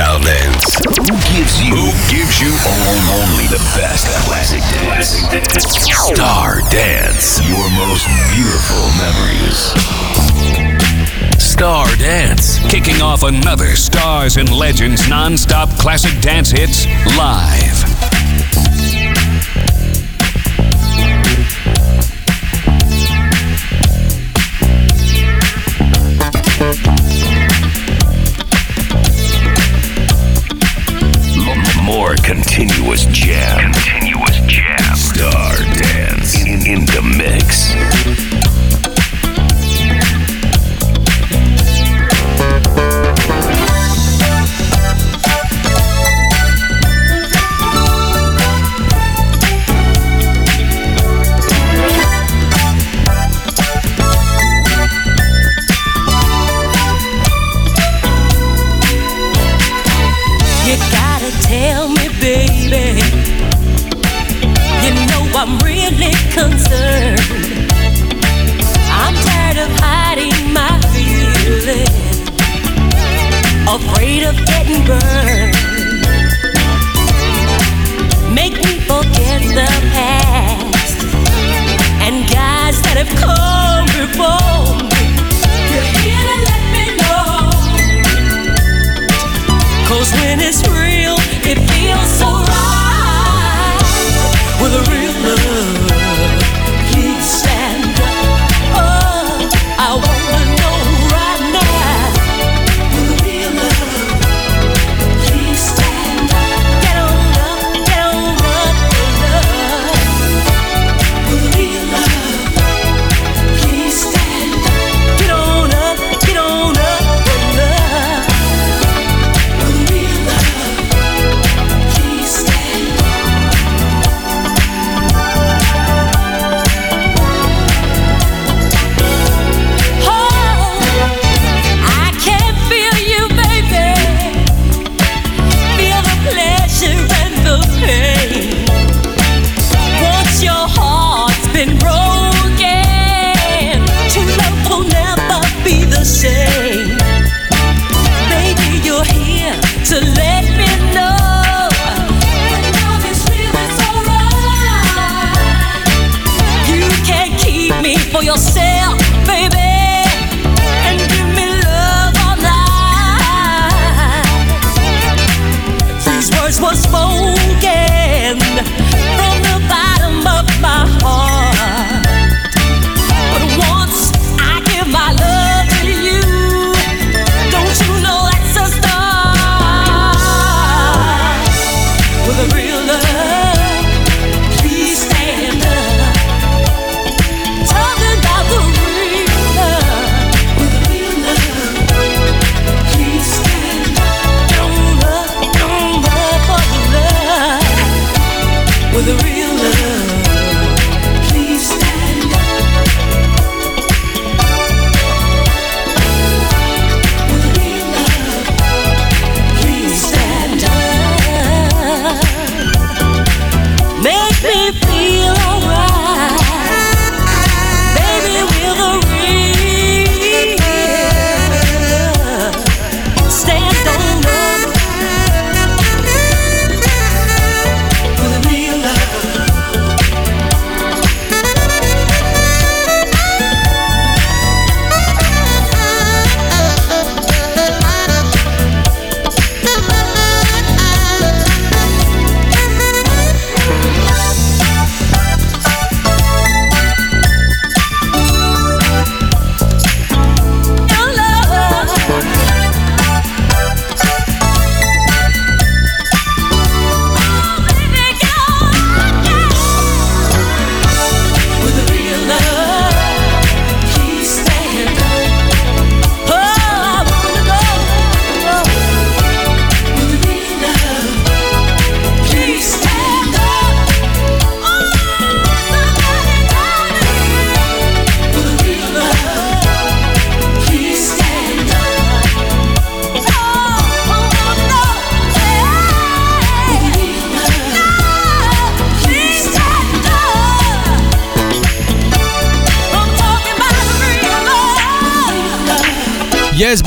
Lifestyle Dance. Who gives you? Who gives you only the best classic dance? Star Dance. Your most beautiful memories. Star Dance. Kicking off another Stars and Legends non-stop classic dance hits live.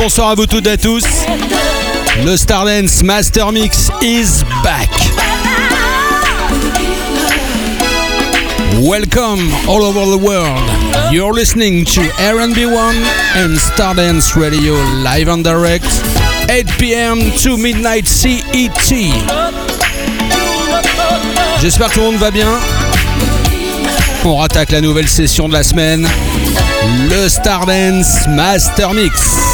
bonsoir à vous toutes et à tous. Le Stardance Master Mix is back. Welcome all over the world. You're listening to R&B1 and Stardance Radio live and direct 8 p.m. to midnight CET. J'espère que tout le monde va bien. On rattaque la nouvelle session de la semaine, le Stardance Master Mix.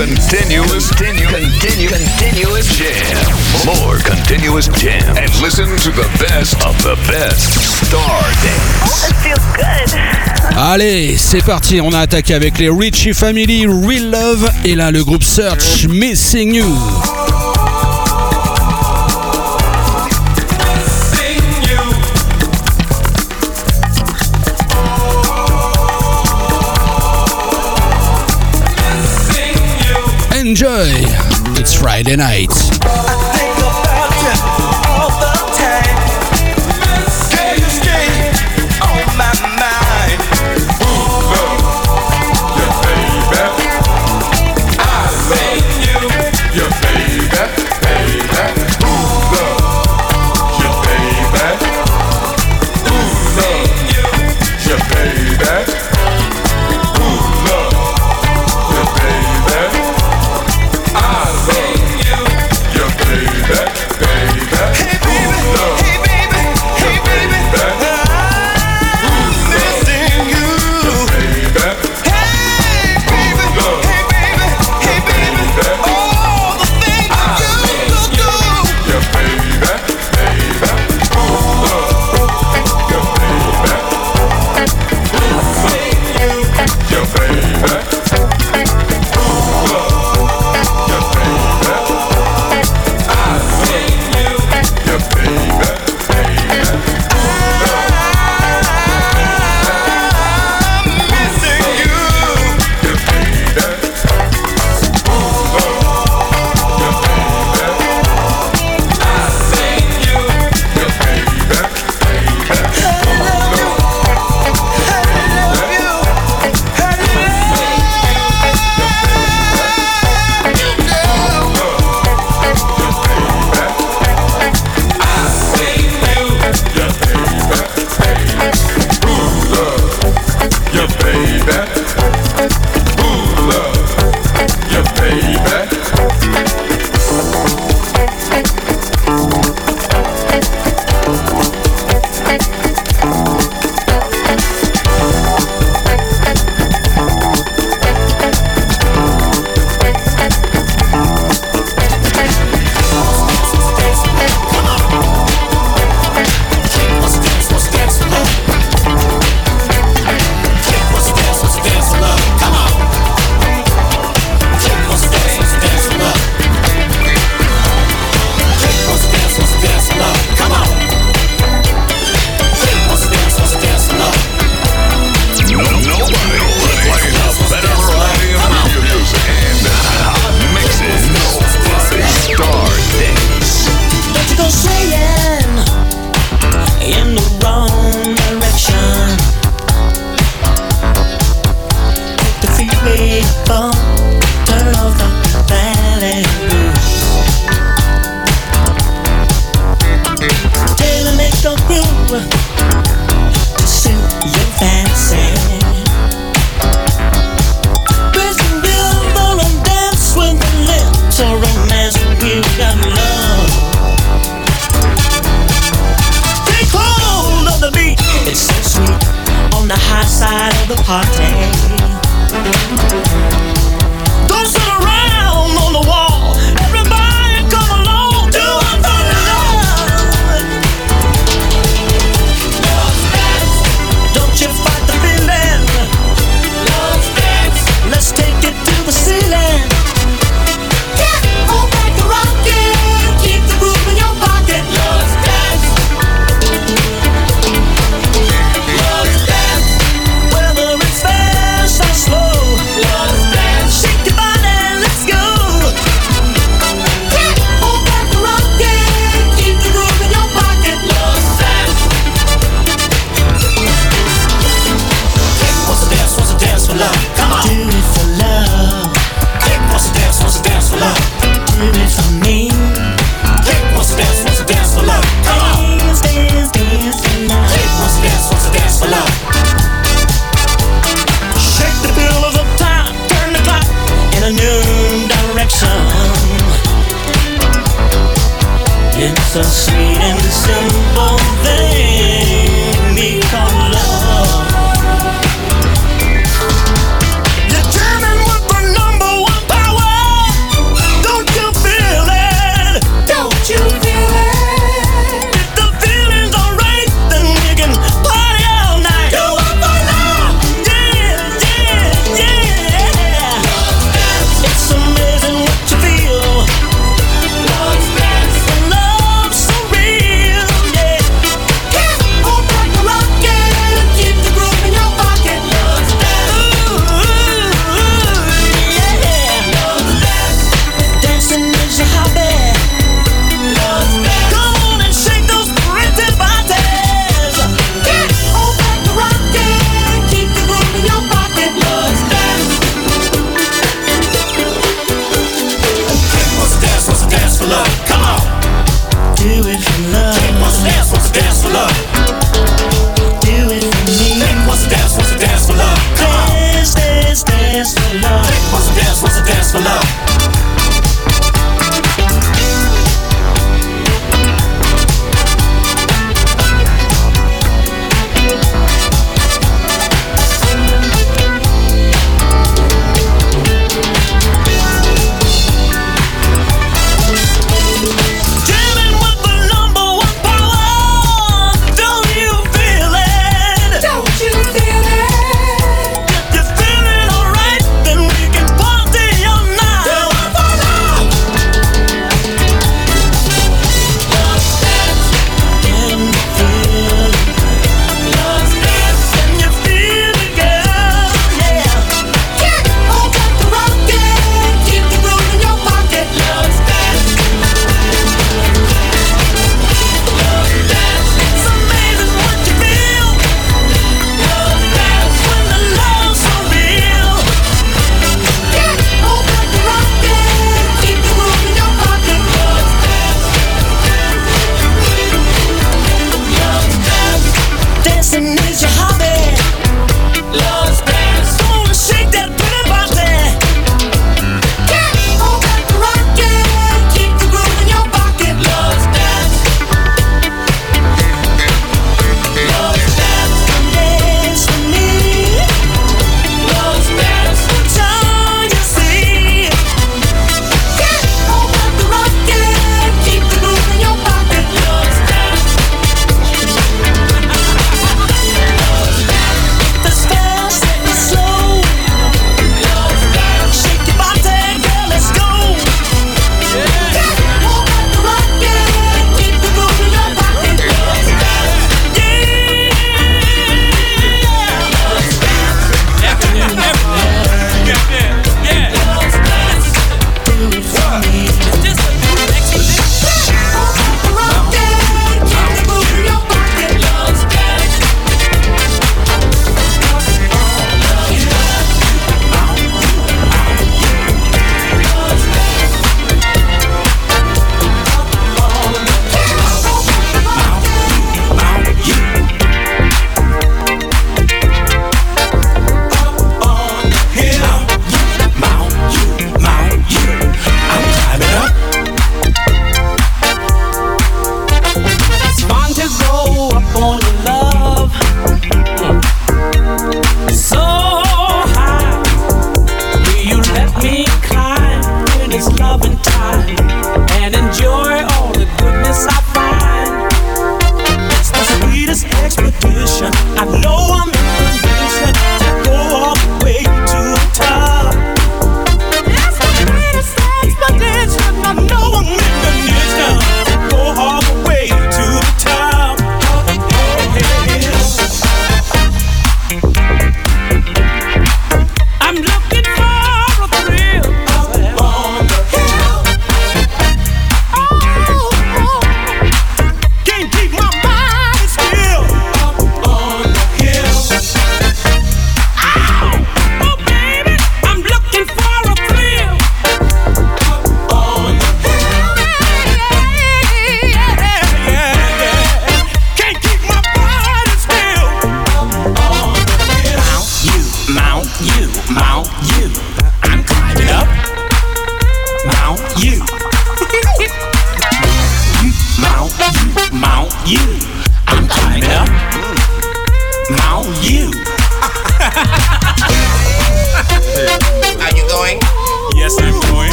Continuous, continue, continuous jam. More continuous jam. And listen to the best of the best. Star Dance. It feels good. Allez, c'est parti, on a attaqué avec les Richie Family, Real Love, et là le groupe Search, Missing You. Enjoy, it's Friday night.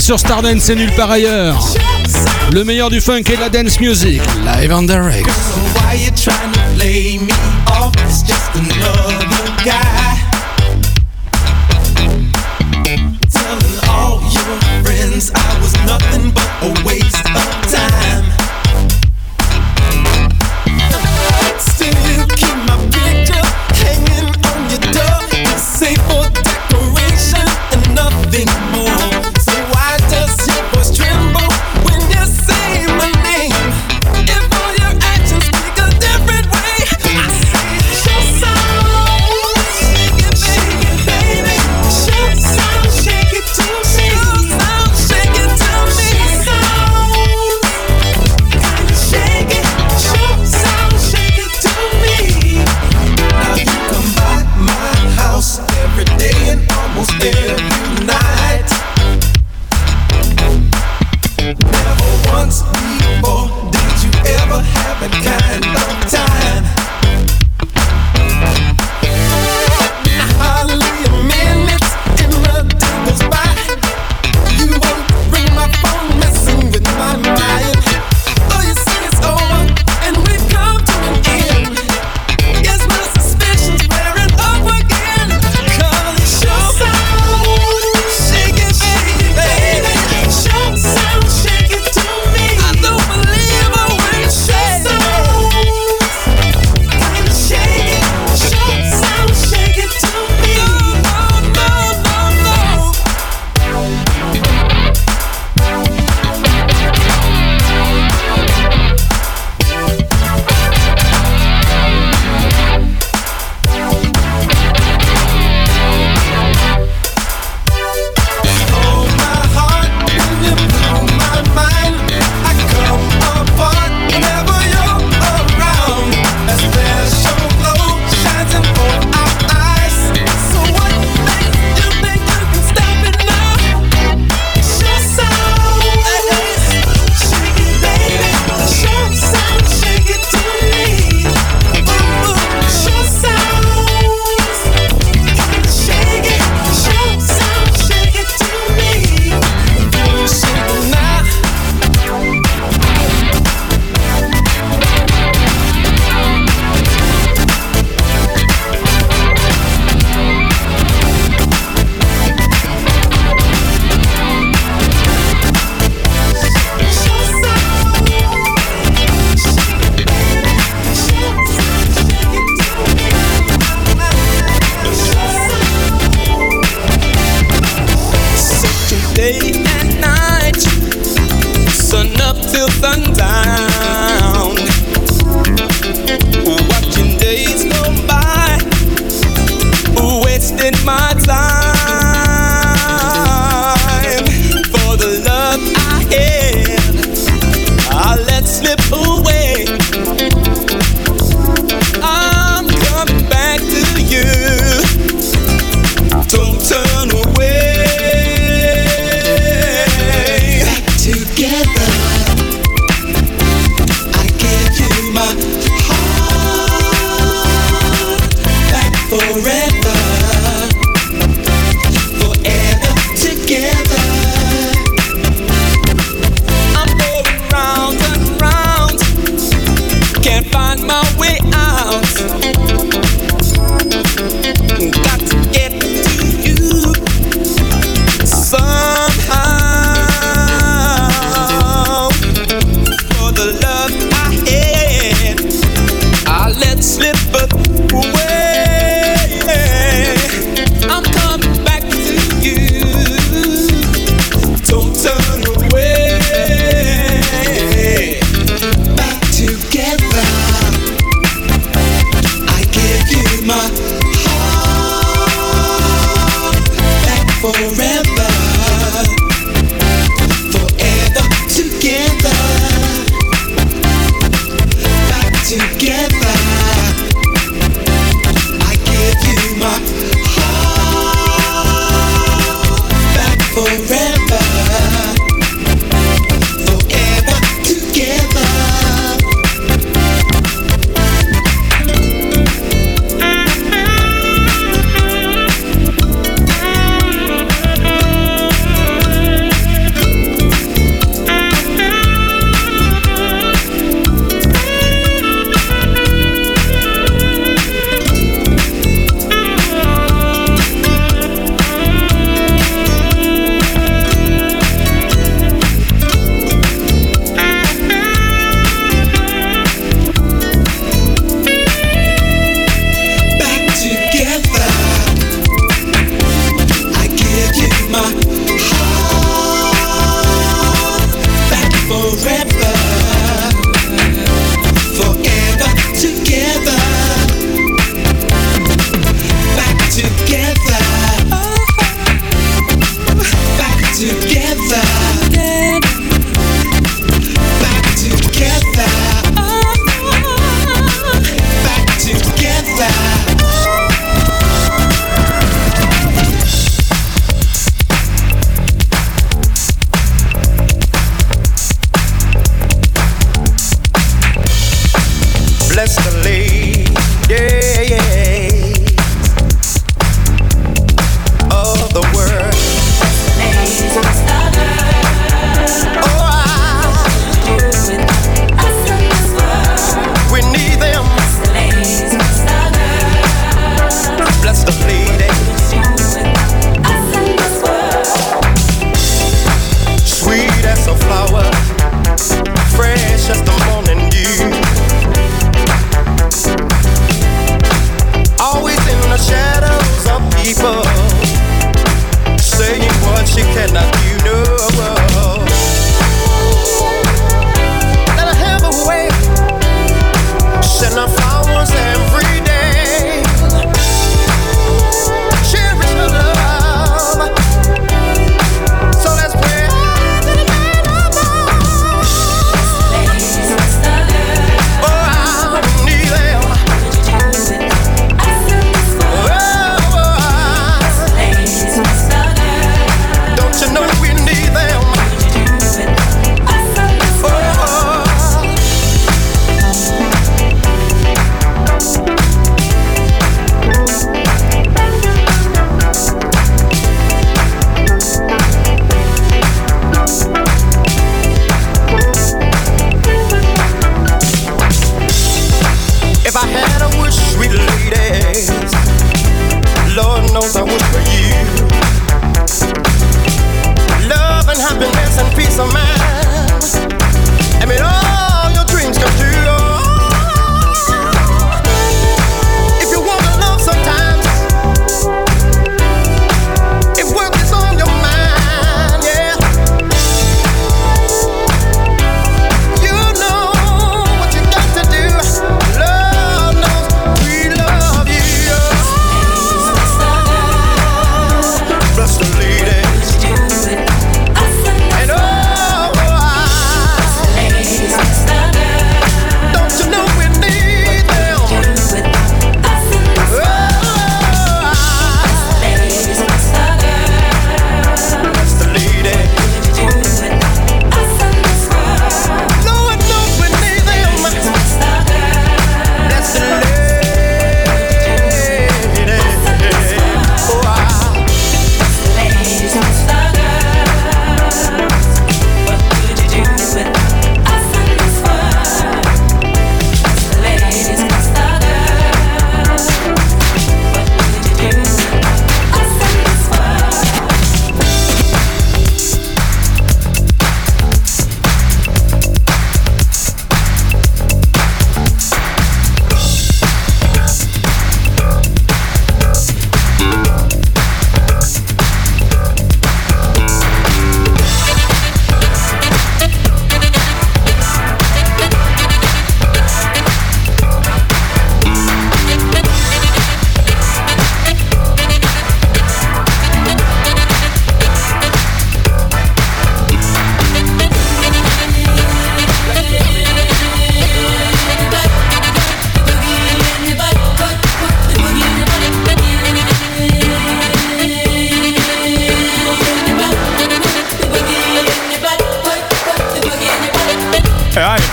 sur Stardance c'est nulle part ailleurs. Le meilleur du funk et de la dance music, live on the direct.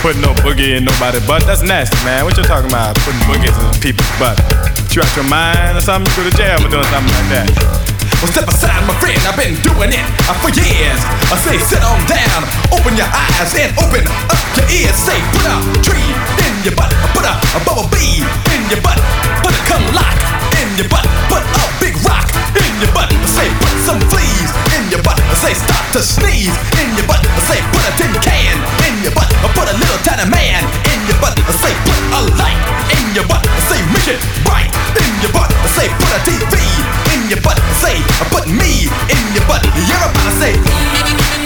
Putting no boogie in nobody's butt. That's nasty, man. What you talking about? Putting boogies in people's butt. You out your mind or something? You go to jail for doing something like that. Well, step aside, my friend. I've been doing it uh, for years. I say, sit on down, open your eyes and open up your ears. Say, put a tree in your butt, put a, a bubble bee in your butt, put a cum lock in your butt, put a big rock in your butt. I Say, put some fleas in your butt. I Say, start to sneeze in your butt. I Say, put a tin can your butt, put a little tiny man in your butt. Say, put a light in your butt. Say, mission bright in your butt. Say, put a TV in your butt. Say, put me in your butt. Everybody say.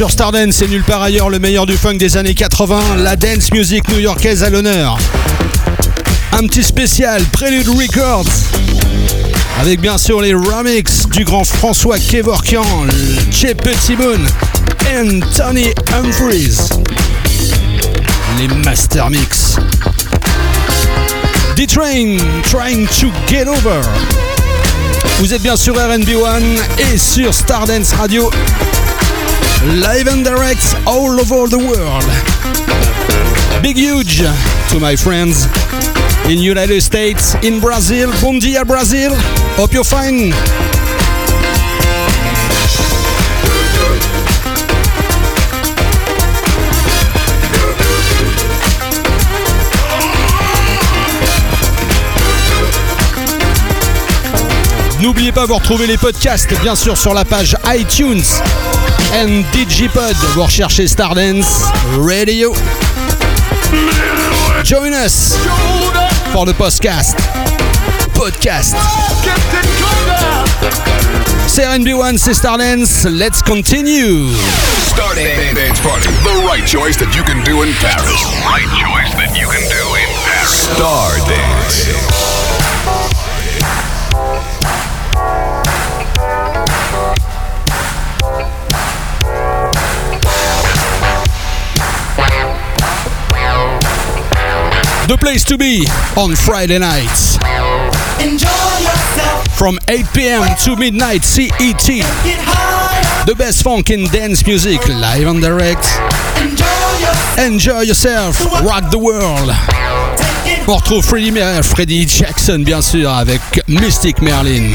sur Stardance et nulle part ailleurs le meilleur du funk des années 80, la dance music new-yorkaise à l'honneur. Un petit spécial Prelude Records avec bien sûr les remix du grand François Kevorkian, Che Petit Moon et Tony Humphries. Les Master Mix. D-Train, Trying to Get Over. Vous êtes bien sur RB1 et sur Stardance Radio. Live and direct all over the world. Big huge to my friends in United States, in Brazil. Bom dia, Brazil. Hope you're fine. N'oubliez pas, vous retrouvez les podcasts, bien sûr, sur la page iTunes and Digipod. Vous recherchez Stardance Radio. Join us for the podcast. Podcast. C'est RB1, c'est Stardance. Let's continue. Stardance Dance Party. The right choice that you can do in Paris. Right choice that you can do in Paris. Stardance. The place to be on Friday nights. Enjoy yourself. From 8 p.m. to midnight CET. High. The best funk and dance music live and direct. Enjoy yourself. Enjoy yourself. Rock the world. On retrouve Freddie, Mer- Freddie Jackson, bien sûr, avec Mystic Merlin.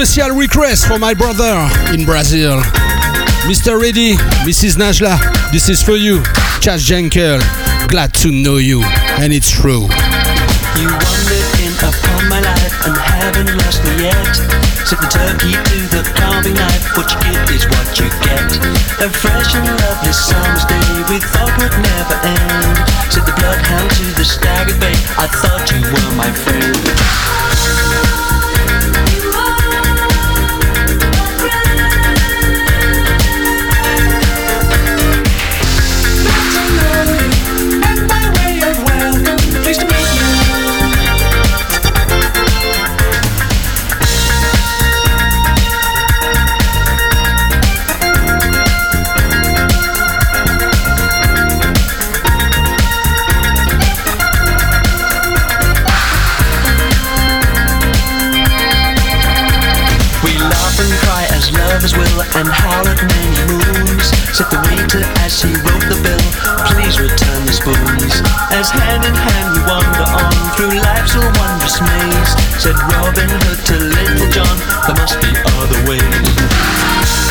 Special request for my brother in Brazil. Mr. Ready, Mrs. Najla. This is for you, Chas Jenkel. Glad to know you, and it's true. You wandered in upon my life and haven't lost me yet. Set the turkey to the carving knife. What you give is what you get. A fresh and lovely summer's day we thought would never end. Set the bloodhound to the staggered bay. I thought you were my friend. Said the waiter as he wrote the bill, please return the spoons. As hand in hand we wander on through life's a wondrous maze. Said Robin Hood to Little John, there must be other ways.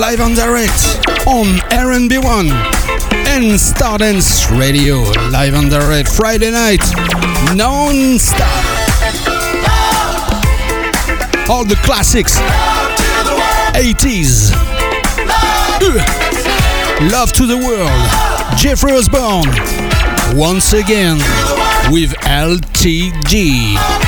Live and direct on RB1 and Stardance Radio live and direct Friday night non-stop. All the classics, 80s, Uh, Love to the World, Jeffrey Osborne, once again. with LTD.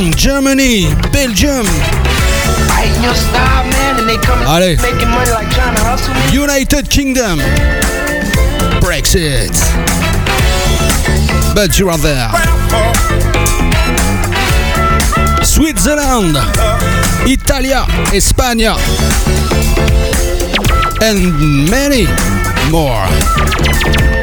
Germany, Belgium, Allez. United Kingdom, Brexit. But you are there. Switzerland, Italia, España, and many more.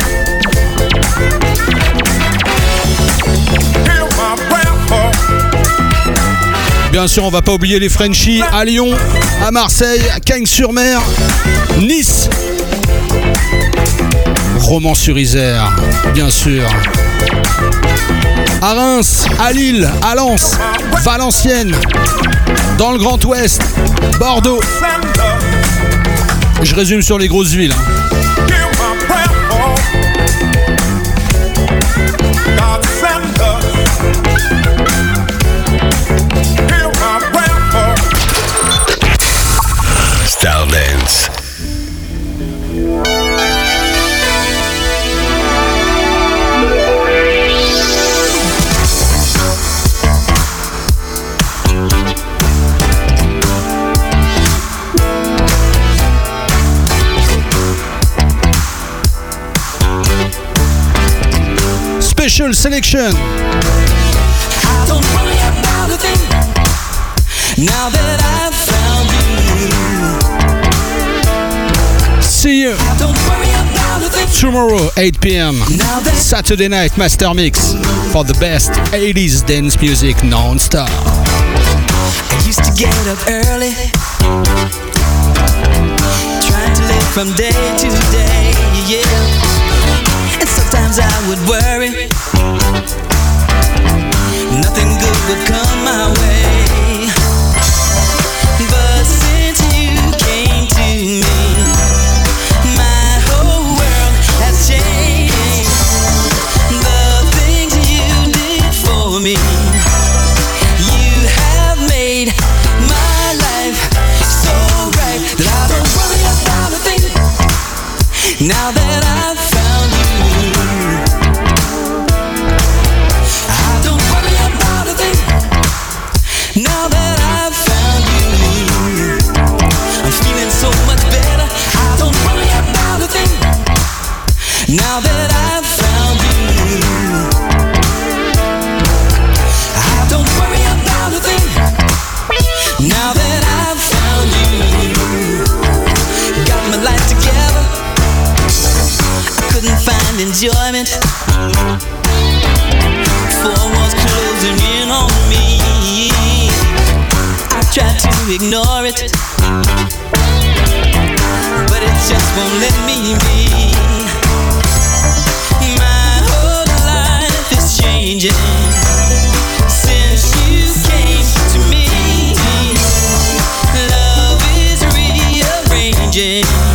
Bien sûr, on va pas oublier les Frenchies à Lyon, à Marseille, à Cagnes-sur-Mer, Nice, Romans-sur-Isère, bien sûr. À Reims, à Lille, à Lens, Valenciennes, dans le Grand Ouest, Bordeaux. Je résume sur les grosses villes. Found you, See you tomorrow, 8 p.m. Saturday night master mix for the best 80s dance music non-stop. I used to get up early, trying to live from day to day, yeah. And sometimes I would worry, would come my way. ignore it, but it just won't let me be. My whole life is changing since you came to me. Love is rearranging.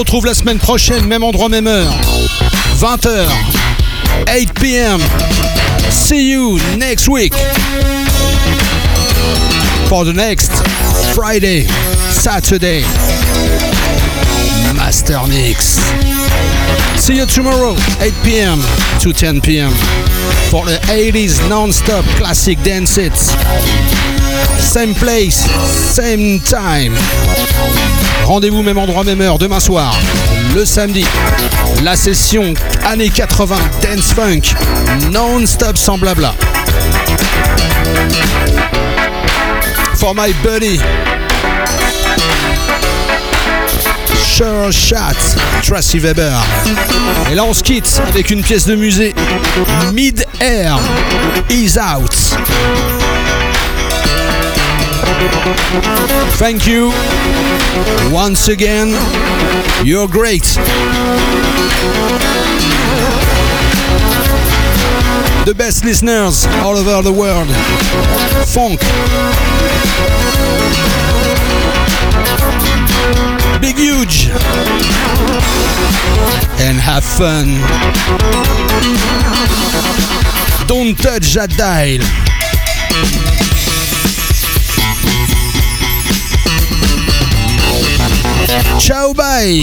Retrouve la semaine prochaine, même endroit, même heure. 20h, 8 p.m. See you next week. For the next Friday, Saturday, Master Mix. See you tomorrow, 8 p.m. to 10 p.m. for the 80s non-stop classic dance hits. Same place, same time. Rendez-vous même endroit, même heure, demain soir, le samedi. La session années 80 dance funk, non-stop sans blabla. For my buddy, Sure Shot, Tracy Weber. Et là on se quitte avec une pièce de musée, Mid Air, Is Out. Thank you. Once again, you're great. The best listeners all over the world. Funk. Big huge. And have fun. Don't touch that dial. Ciao, bye.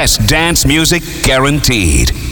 Best dance music guaranteed.